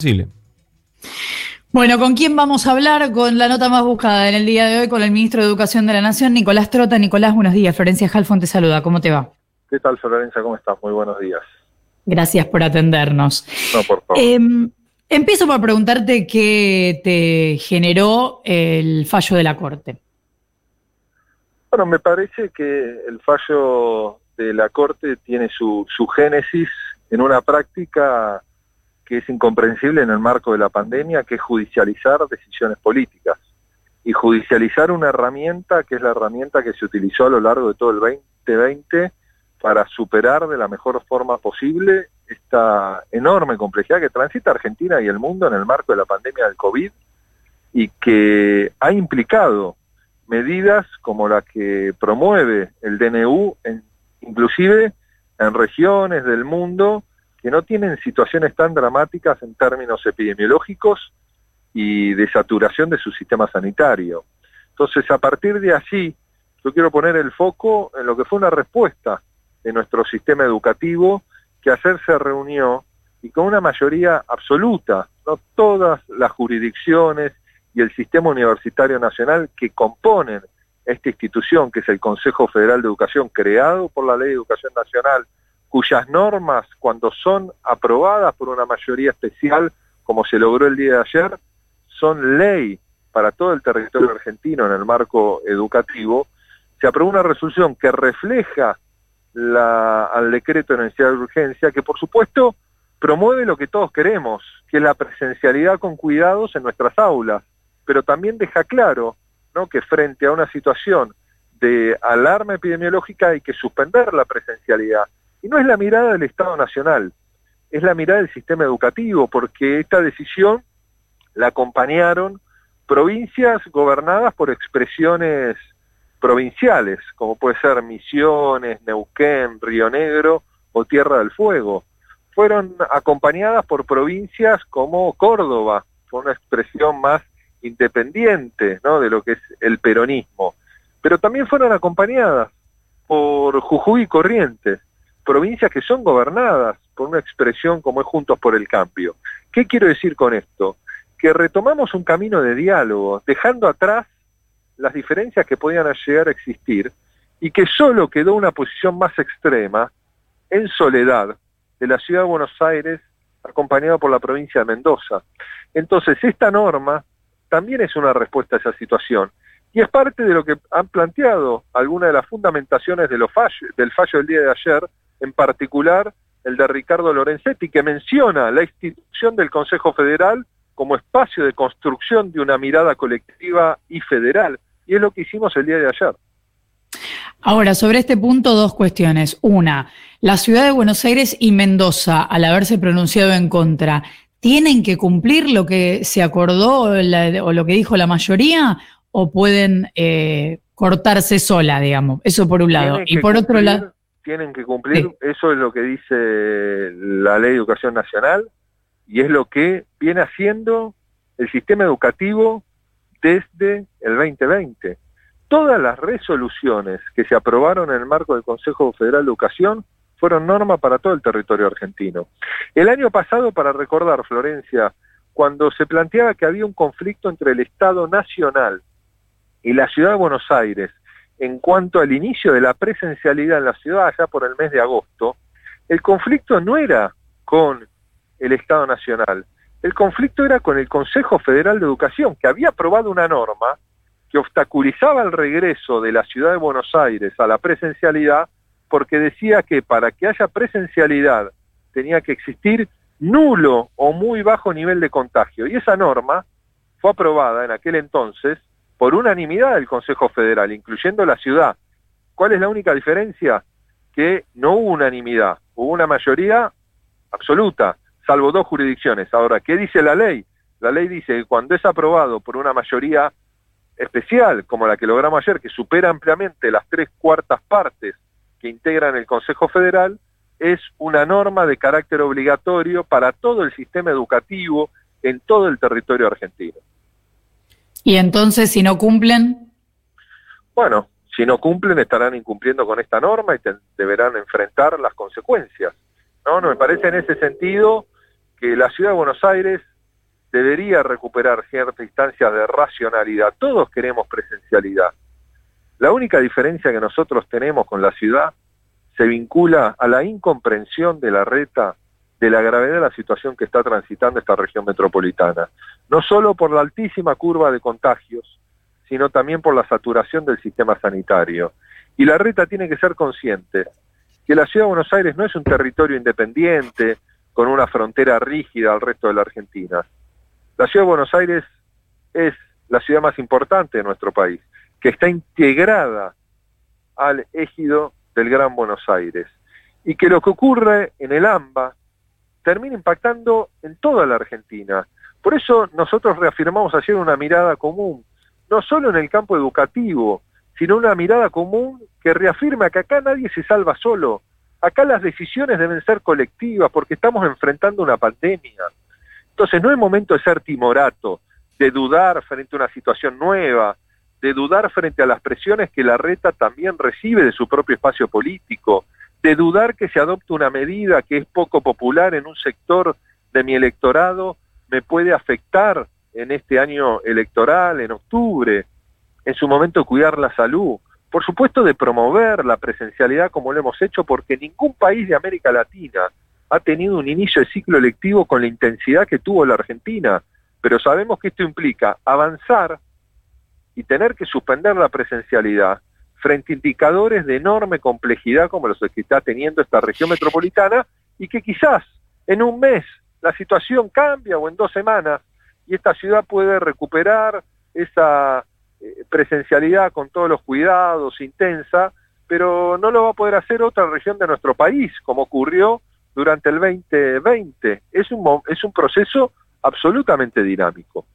Chile. Bueno, ¿con quién vamos a hablar? Con la nota más buscada en el día de hoy, con el ministro de Educación de la Nación, Nicolás Trota. Nicolás, buenos días. Florencia Halfon te saluda. ¿Cómo te va? ¿Qué tal, Florencia? ¿Cómo estás? Muy buenos días. Gracias por atendernos. No, por favor. Em, empiezo por preguntarte qué te generó el fallo de la Corte. Bueno, me parece que el fallo de la Corte tiene su, su génesis en una práctica que es incomprensible en el marco de la pandemia, que es judicializar decisiones políticas. Y judicializar una herramienta que es la herramienta que se utilizó a lo largo de todo el 2020 para superar de la mejor forma posible esta enorme complejidad que transita Argentina y el mundo en el marco de la pandemia del COVID y que ha implicado medidas como la que promueve el DNU, en, inclusive en regiones del mundo que no tienen situaciones tan dramáticas en términos epidemiológicos y de saturación de su sistema sanitario. Entonces, a partir de allí, yo quiero poner el foco en lo que fue una respuesta de nuestro sistema educativo que ayer se reunió y con una mayoría absoluta, no todas las jurisdicciones y el sistema universitario nacional que componen esta institución, que es el Consejo Federal de Educación, creado por la Ley de Educación Nacional, cuyas normas, cuando son aprobadas por una mayoría especial, como se logró el día de ayer, son ley para todo el territorio argentino en el marco educativo, se aprobó una resolución que refleja la, al decreto de necesidad de urgencia, que por supuesto promueve lo que todos queremos, que es la presencialidad con cuidados en nuestras aulas, pero también deja claro ¿no? que frente a una situación de alarma epidemiológica hay que suspender la presencialidad. Y no es la mirada del Estado Nacional, es la mirada del sistema educativo, porque esta decisión la acompañaron provincias gobernadas por expresiones provinciales, como puede ser Misiones, Neuquén, Río Negro o Tierra del Fuego. Fueron acompañadas por provincias como Córdoba, con una expresión más independiente ¿no? de lo que es el peronismo, pero también fueron acompañadas por Jujuy y Corrientes, provincias que son gobernadas por una expresión como es Juntos por el Cambio. ¿Qué quiero decir con esto? Que retomamos un camino de diálogo, dejando atrás las diferencias que podían llegar a existir y que solo quedó una posición más extrema en soledad de la ciudad de Buenos Aires acompañada por la provincia de Mendoza. Entonces, esta norma también es una respuesta a esa situación y es parte de lo que han planteado algunas de las fundamentaciones de los del fallo del día de ayer, en particular el de Ricardo Lorenzetti, que menciona la institución del Consejo Federal como espacio de construcción de una mirada colectiva y federal. Y es lo que hicimos el día de ayer. Ahora, sobre este punto, dos cuestiones. Una, la ciudad de Buenos Aires y Mendoza, al haberse pronunciado en contra, ¿tienen que cumplir lo que se acordó o, lo que dijo la mayoría o pueden eh, cortarse sola, digamos? Eso por un lado. Y por otro lado... Tienen que cumplir, eso es lo que dice la Ley de Educación Nacional y es lo que viene haciendo el sistema educativo desde el 2020. Todas las resoluciones que se aprobaron en el marco del Consejo Federal de Educación fueron norma para todo el territorio argentino. El año pasado, para recordar, Florencia, cuando se planteaba que había un conflicto entre el Estado Nacional y la Ciudad de Buenos Aires en cuanto al inicio de la presencialidad en la ciudad allá por el mes de agosto, el conflicto no era con el Estado Nacional, el conflicto era con el Consejo Federal de Educación, que había aprobado una norma que obstaculizaba el regreso de la ciudad de Buenos Aires a la presencialidad porque decía que para que haya presencialidad tenía que existir nulo o muy bajo nivel de contagio. Y esa norma fue aprobada en aquel entonces por unanimidad del Consejo Federal, incluyendo la ciudad. ¿Cuál es la única diferencia? Que no hubo unanimidad, hubo una mayoría absoluta salvo dos jurisdicciones. Ahora, ¿qué dice la ley? La ley dice que cuando es aprobado por una mayoría especial, como la que logramos ayer, que supera ampliamente las tres cuartas partes que integran el Consejo Federal, es una norma de carácter obligatorio para todo el sistema educativo en todo el territorio argentino. ¿Y entonces si no cumplen? Bueno, si no cumplen estarán incumpliendo con esta norma y deberán enfrentar las consecuencias. ¿no? no me parece en ese sentido que la ciudad de Buenos Aires debería recuperar ciertas instancias de racionalidad. Todos queremos presencialidad. La única diferencia que nosotros tenemos con la ciudad se vincula a la incomprensión de la reta de la gravedad de la situación que está transitando esta región metropolitana. No solo por la altísima curva de contagios, sino también por la saturación del sistema sanitario. Y la reta tiene que ser consciente que la ciudad de Buenos Aires no es un territorio independiente con una frontera rígida al resto de la Argentina. La ciudad de Buenos Aires es la ciudad más importante de nuestro país, que está integrada al ejido del Gran Buenos Aires. Y que lo que ocurre en el AMBA termina impactando en toda la Argentina. Por eso nosotros reafirmamos ayer una mirada común, no solo en el campo educativo, sino una mirada común que reafirma que acá nadie se salva solo. Acá las decisiones deben ser colectivas porque estamos enfrentando una pandemia. Entonces no es momento de ser timorato, de dudar frente a una situación nueva, de dudar frente a las presiones que la reta también recibe de su propio espacio político, de dudar que se adopte una medida que es poco popular en un sector de mi electorado, me puede afectar en este año electoral, en octubre, en su momento cuidar la salud, por supuesto de promover la presencialidad como lo hemos hecho, porque ningún país de América Latina ha tenido un inicio de ciclo electivo con la intensidad que tuvo la Argentina, pero sabemos que esto implica avanzar y tener que suspender la presencialidad frente a indicadores de enorme complejidad como los que está teniendo esta región metropolitana y que quizás en un mes la situación cambia o en dos semanas y esta ciudad puede recuperar esa eh, presencialidad con todos los cuidados, intensa, pero no lo va a poder hacer otra región de nuestro país, como ocurrió durante el 2020. Es un, es un proceso absolutamente dinámico.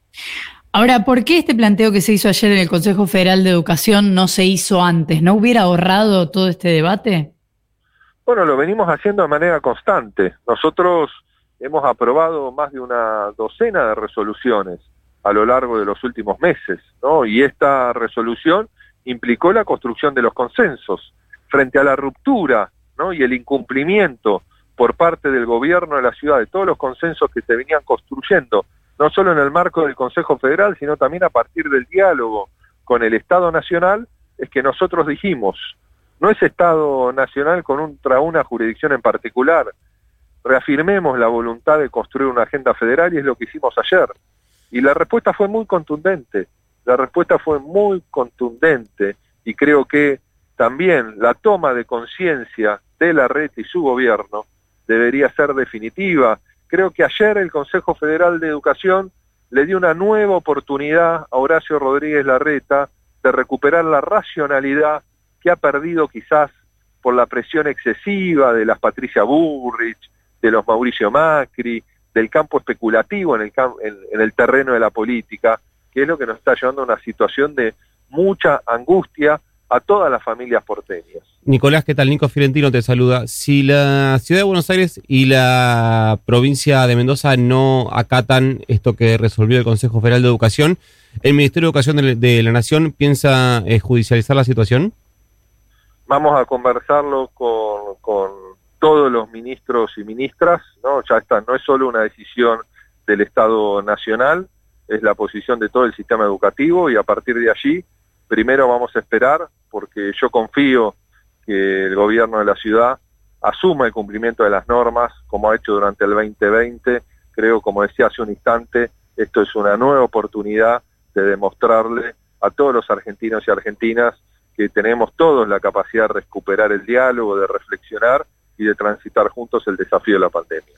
Ahora, ¿por qué este planteo que se hizo ayer en el Consejo Federal de Educación no se hizo antes? ¿No hubiera ahorrado todo este debate? Bueno, lo venimos haciendo de manera constante. Nosotros hemos aprobado más de una docena de resoluciones a lo largo de los últimos meses, ¿no? Y esta resolución implicó la construcción de los consensos frente a la ruptura. Y el incumplimiento por parte del gobierno de la ciudad de todos los consensos que se venían construyendo, no solo en el marco del Consejo Federal, sino también a partir del diálogo con el Estado Nacional, es que nosotros dijimos, no es Estado Nacional contra una jurisdicción en particular, reafirmemos la voluntad de construir una agenda federal y es lo que hicimos ayer. Y la respuesta fue muy contundente, la respuesta fue muy contundente y creo que también la toma de conciencia de la red y su gobierno debería ser definitiva. Creo que ayer el Consejo Federal de Educación le dio una nueva oportunidad a Horacio Rodríguez Larreta de recuperar la racionalidad que ha perdido quizás por la presión excesiva de las Patricia Burrich, de los Mauricio Macri, del campo especulativo en el, en el terreno de la política, que es lo que nos está llevando a una situación de mucha angustia a todas las familias porteñas. Nicolás, ¿qué tal? Nico Fiorentino te saluda. Si la ciudad de Buenos Aires y la provincia de Mendoza no acatan esto que resolvió el Consejo Federal de Educación, ¿el Ministerio de Educación de, la Nación piensa eh, judicializar la situación? Vamos a conversarlo con, con todos los ministros y ministras, ¿no? Ya está, no es solo una decisión del Estado Nacional, es la posición de todo el sistema educativo y a partir de allí primero vamos a esperar, porque yo confío que el gobierno de la ciudad asuma el cumplimiento de las normas, como ha hecho durante el 2020. Creo, como decía hace un instante, esto es una nueva oportunidad de demostrarle a todos los argentinos y argentinas que tenemos todos la capacidad de recuperar el diálogo, de reflexionar y de transitar juntos el desafío de la pandemia.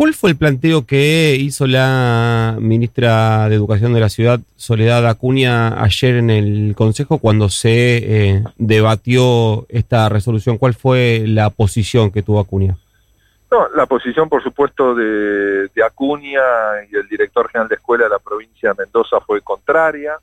¿Cuál fue el planteo que hizo la ministra de Educación de la ciudad, Soledad Acuña, ayer en el Consejo cuando se eh, debatió esta resolución? ¿Cuál fue la posición que tuvo Acuña? No, la posición, por supuesto, de, de Acuña y el director general de escuela de la provincia de Mendoza fue contraria.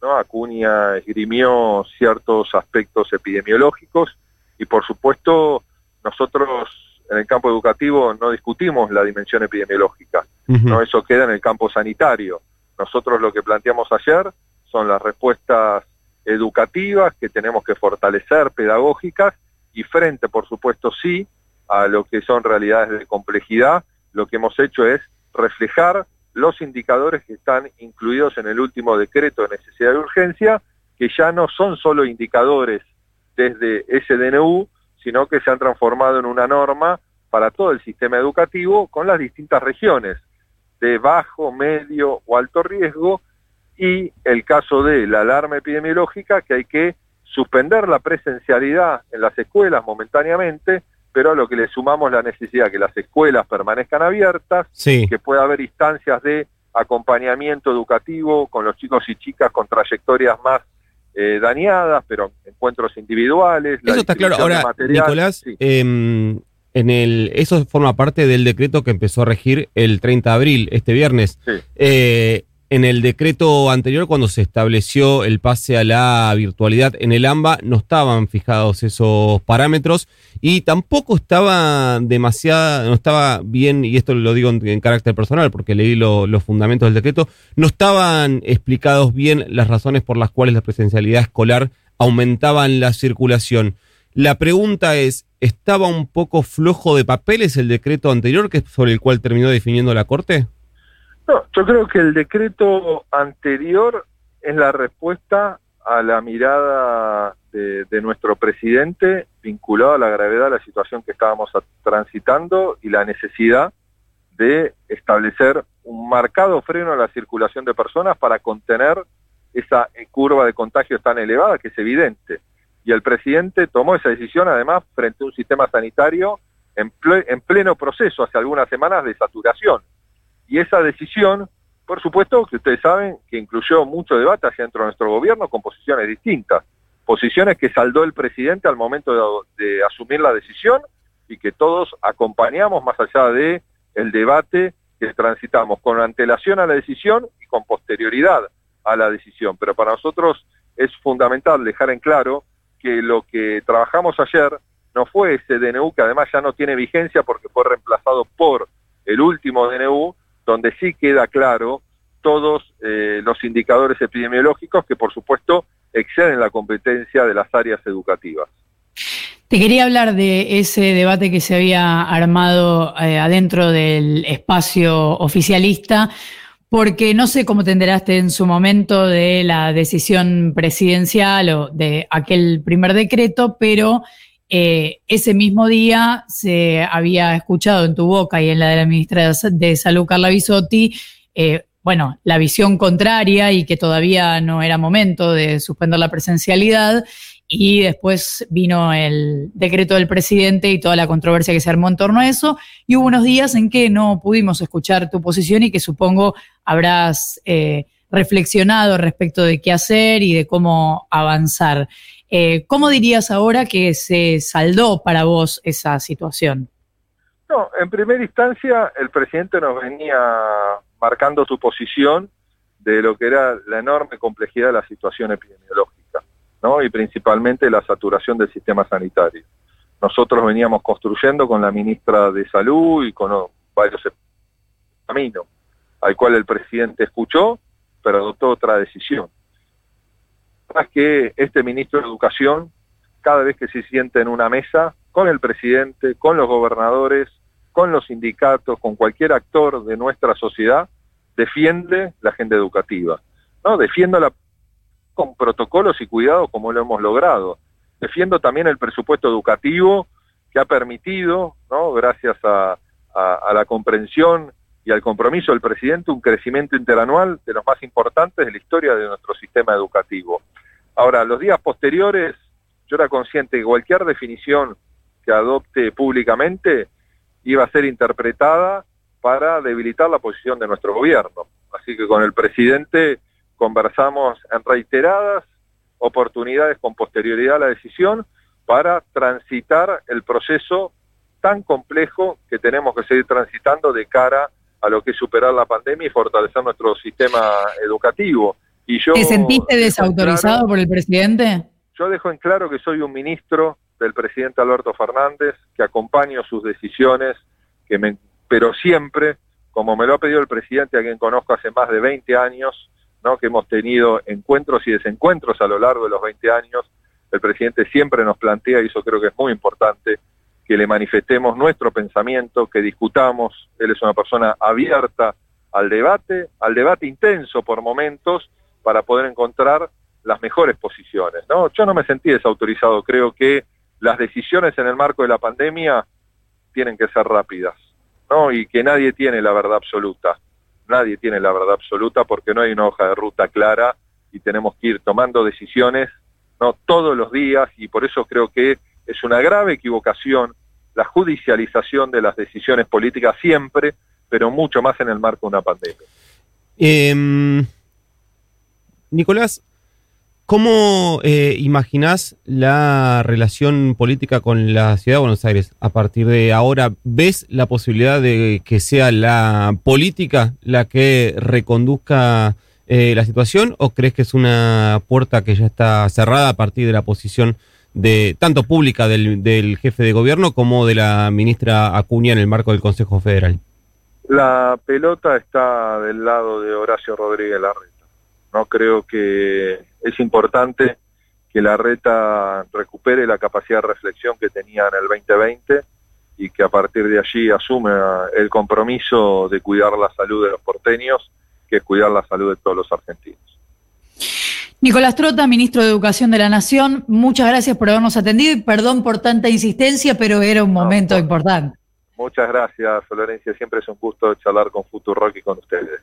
¿no? Acuña esgrimió ciertos aspectos epidemiológicos y, por supuesto, nosotros en el campo educativo no discutimos la dimensión epidemiológica, no eso queda en el campo sanitario. Nosotros lo que planteamos ayer son las respuestas educativas que tenemos que fortalecer, pedagógicas, y frente, por supuesto, sí, a lo que son realidades de complejidad, lo que hemos hecho es reflejar los indicadores que están incluidos en el último decreto de necesidad de urgencia, que ya no son solo indicadores desde ese DNU, sino que se han transformado en una norma para todo el sistema educativo con las distintas regiones de bajo, medio o alto riesgo y el caso de la alarma epidemiológica que hay que suspender la presencialidad en las escuelas momentáneamente, pero a lo que le sumamos la necesidad que las escuelas permanezcan abiertas, que pueda haber instancias de acompañamiento educativo con los chicos y chicas con trayectorias más eh, dañadas, pero encuentros individuales. Eso está claro. Ahora, Nicolás, em, en el, eso forma parte del decreto que empezó a regir el 30 de abril, este viernes. Eh, en el decreto anterior, cuando se estableció el pase a la virtualidad en el AMBA, no estaban fijados esos parámetros y tampoco estaba demasiada, no estaba bien, y esto lo digo en, carácter personal porque leí los fundamentos del decreto, no estaban explicados bien las razones por las cuales la presencialidad escolar aumentaban la circulación. La pregunta es, ¿estaba un poco flojo de papeles el decreto anterior que sobre el cual terminó definiendo la Corte? No, yo creo que el decreto anterior es la respuesta a la mirada de, nuestro presidente vinculado a la gravedad de la situación que estábamos transitando y la necesidad de establecer un marcado freno a la circulación de personas para contener esa curva de contagios tan elevada que es evidente. Y el presidente tomó esa decisión además frente a un sistema sanitario en, en pleno proceso hace algunas semanas de saturación y esa decisión, por supuesto, que ustedes saben que incluyó mucho debate hacia dentro de nuestro gobierno con posiciones distintas, posiciones que saldó el presidente al momento de, asumir la decisión y que todos acompañamos más allá de el debate que transitamos con antelación a la decisión y con posterioridad a la decisión. Pero para nosotros es fundamental dejar en claro que lo que trabajamos ayer no fue ese DNU que además ya no tiene vigencia porque fue reemplazado por el último DNU, donde sí queda claro todos eh, los indicadores epidemiológicos que por supuesto exceden la competencia de las áreas educativas. Te quería hablar de ese debate que se había armado eh, adentro del espacio oficialista, porque no sé cómo te enteraste en su momento de la decisión presidencial o de aquel primer decreto, pero eh, ese mismo día se había escuchado en tu boca y en la de la ministra de Salud, Carla Bisotti, eh, bueno, la visión contraria y que todavía no era momento de suspender la presencialidad. Y después vino el decreto del presidente y toda la controversia que se armó en torno a eso. Y hubo unos días en que no pudimos escuchar tu posición y que supongo habrás eh, reflexionado respecto de qué hacer y de cómo avanzar. Eh, ¿Cómo dirías ahora que se saldó para vos esa situación? No, en primera instancia el presidente nos venía marcando su posición de lo que era la enorme complejidad de la situación epidemiológica, ¿no? Y principalmente la saturación del sistema sanitario. Nosotros veníamos construyendo con la ministra de Salud y con varios caminos, al cual el presidente escuchó, pero adoptó otra decisión que este ministro de Educación, cada vez que se siente en una mesa con el presidente, con los gobernadores, con los sindicatos, con cualquier actor de nuestra sociedad, defiende la agenda educativa. ¿no? Defiendo con protocolos y cuidados como lo hemos logrado. Defiendo también el presupuesto educativo que ha permitido, ¿no? gracias a, a la comprensión y al compromiso del presidente, un crecimiento interanual de los más importantes de la historia de nuestro sistema educativo. Ahora, los días posteriores, yo era consciente que cualquier definición que adopte públicamente iba a ser interpretada para debilitar la posición de nuestro gobierno. Así que con el presidente conversamos en reiteradas oportunidades con posterioridad a la decisión para transitar el proceso tan complejo que tenemos que seguir transitando de cara a lo que es superar la pandemia y fortalecer nuestro sistema educativo. ¿Te sentiste desautorizado por el presidente? Yo dejo en claro que soy un ministro del presidente Alberto Fernández, que acompaño sus decisiones, que me, pero siempre, como me lo ha pedido el presidente, a quien conozco hace más de 20 años, ¿no? que hemos tenido encuentros y desencuentros a lo largo de los 20 años, el presidente siempre nos plantea, y eso creo que es muy importante, que le manifestemos nuestro pensamiento, que discutamos. Él es una persona abierta al debate, al debate intenso por momentos, para poder encontrar las mejores posiciones. ¿no? Yo no me sentí desautorizado, creo que las decisiones en el marco de la pandemia tienen que ser rápidas, ¿no? Y que nadie tiene la verdad absoluta. Nadie tiene la verdad absoluta porque no hay una hoja de ruta clara y tenemos que ir tomando decisiones no todos los días y por eso creo que es una grave equivocación la judicialización de las decisiones políticas siempre, pero mucho más en el marco de una pandemia. Em, Nicolás, ¿cómo eh, imaginás la relación política con la ciudad de Buenos Aires a partir de ahora? ¿Ves la posibilidad de que sea la política la que reconduzca eh, la situación o crees que es una puerta que ya está cerrada a partir de la posición de tanto pública del, del jefe de gobierno como de la ministra Acuña en el marco del Consejo Federal? La pelota está del lado de Horacio Rodríguez Larreta. No creo que es importante que Larreta recupere la capacidad de reflexión que tenía en el 2020 y que a partir de allí asume el compromiso de cuidar la salud de los porteños, que es cuidar la salud de todos los argentinos. Nicolás Trota, ministro de Educación de la Nación, muchas gracias por habernos atendido y perdón por tanta insistencia, pero era un momento importante. Muchas gracias, Florencia. Siempre es un gusto charlar con Futurock y con ustedes.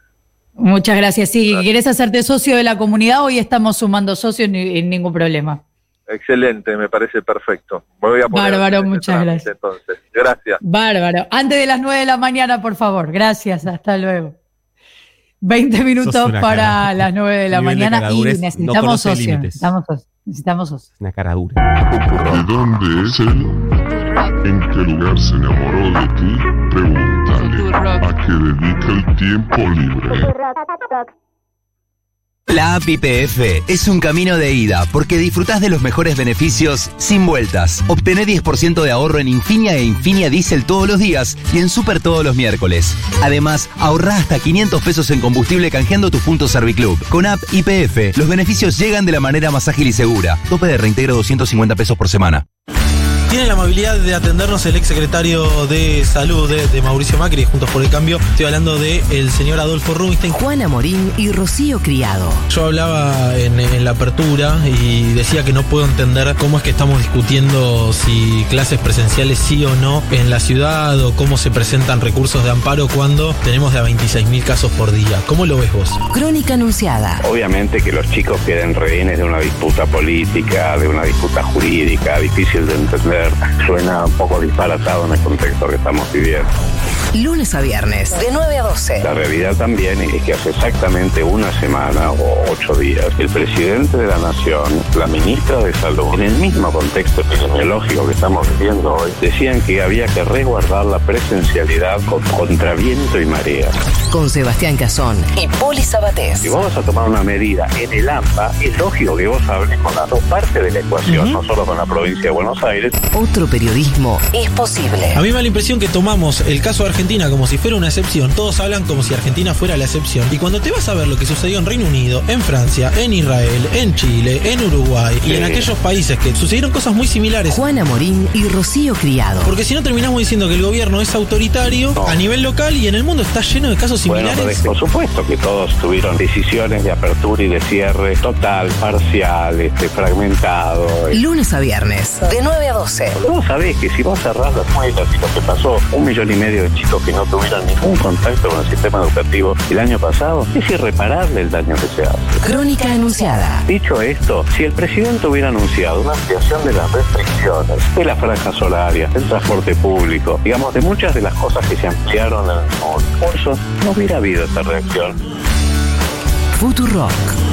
Muchas gracias. Sí, si quieres hacerte socio de la comunidad, hoy estamos sumando socios sin ningún problema. Excelente, me parece perfecto. Me voy a poner Bárbaro, muchas gracias. Entonces, gracias. Bárbaro. Antes de las 9 de la mañana, por favor. Gracias, hasta luego. 20 minutos para las 9 de la mañana y necesitamos socios. Necesitamos socios. Necesitamos socios. Una cara dura. ¿Y dónde es él? ¿En qué lugar se enamoró de ti? Pregúntale. ¿A qué dedica el tiempo libre? La app IPF es un camino de ida porque disfrutás de los mejores beneficios sin vueltas. Obtené 10% de ahorro en Infinia e Infinia Diesel todos los días y en Super todos los miércoles. Además, ahorrá hasta 500 pesos en combustible canjeando tus puntos Serviclub. Con app IPF, los beneficios llegan de la manera más ágil y segura. Tope de reintegro 250 pesos por semana. Tiene la amabilidad de atendernos el ex secretario de Salud de, Mauricio Macri, Juntos por el Cambio. Estoy hablando del el señor Adolfo Rubinstein. Juana Morín y Rocío Criado. Yo hablaba en, la apertura y decía que no puedo entender cómo es que estamos discutiendo si clases presenciales sí o no en la ciudad o cómo se presentan recursos de amparo cuando tenemos de a 26 mil casos por día. ¿Cómo lo ves vos? Crónica anunciada. Obviamente que los chicos queden rehenes de una disputa política, de una disputa jurídica, difícil de entender suena un poco disparatado en el contexto que estamos viviendo. Lunes a viernes, de 9 a 12. La realidad también es que hace exactamente una semana o ocho días, el presidente de la Nación, la ministra de Salud, en el mismo contexto epidemiológico que estamos viviendo hoy, decían que había que resguardar la presencialidad contra viento y marea. Con Sebastián Cazón y Poli Sabatés. Si vas a tomar una medida en el AMPA, es lógico que vos hables con las dos partes de la ecuación, no solo con la provincia de Buenos Aires, otro periodismo es posible. A mí me da la impresión que tomamos el caso de Argentina como si fuera una excepción. Todos hablan como si Argentina fuera la excepción. Y cuando te vas a ver lo que sucedió en Reino Unido, en Francia, en Israel, en Chile, en Uruguay y en aquellos países que sucedieron cosas muy similares. Juana Morín y Rocío Criado. Porque si no terminamos diciendo que el gobierno es autoritario a nivel local y en el mundo está lleno de casos similares. por supuesto que todos tuvieron decisiones de apertura y de cierre total, parcial, este, fragmentado. Lunes a viernes, de 9 a 12. Vos sabés que si vos cerrás las escuelas y lo que pasó, un millón y medio de chicos que no tuvieran ningún contacto con el sistema educativo el año pasado, es irreparable el daño que se hace. Crónica anunciada. Dicho esto, si el presidente hubiera anunciado una ampliación de las restricciones, de las franjas horarias, del transporte público, digamos, de muchas de las cosas que se ampliaron en el mundo, por eso no hubiera habido esta reacción. Futurock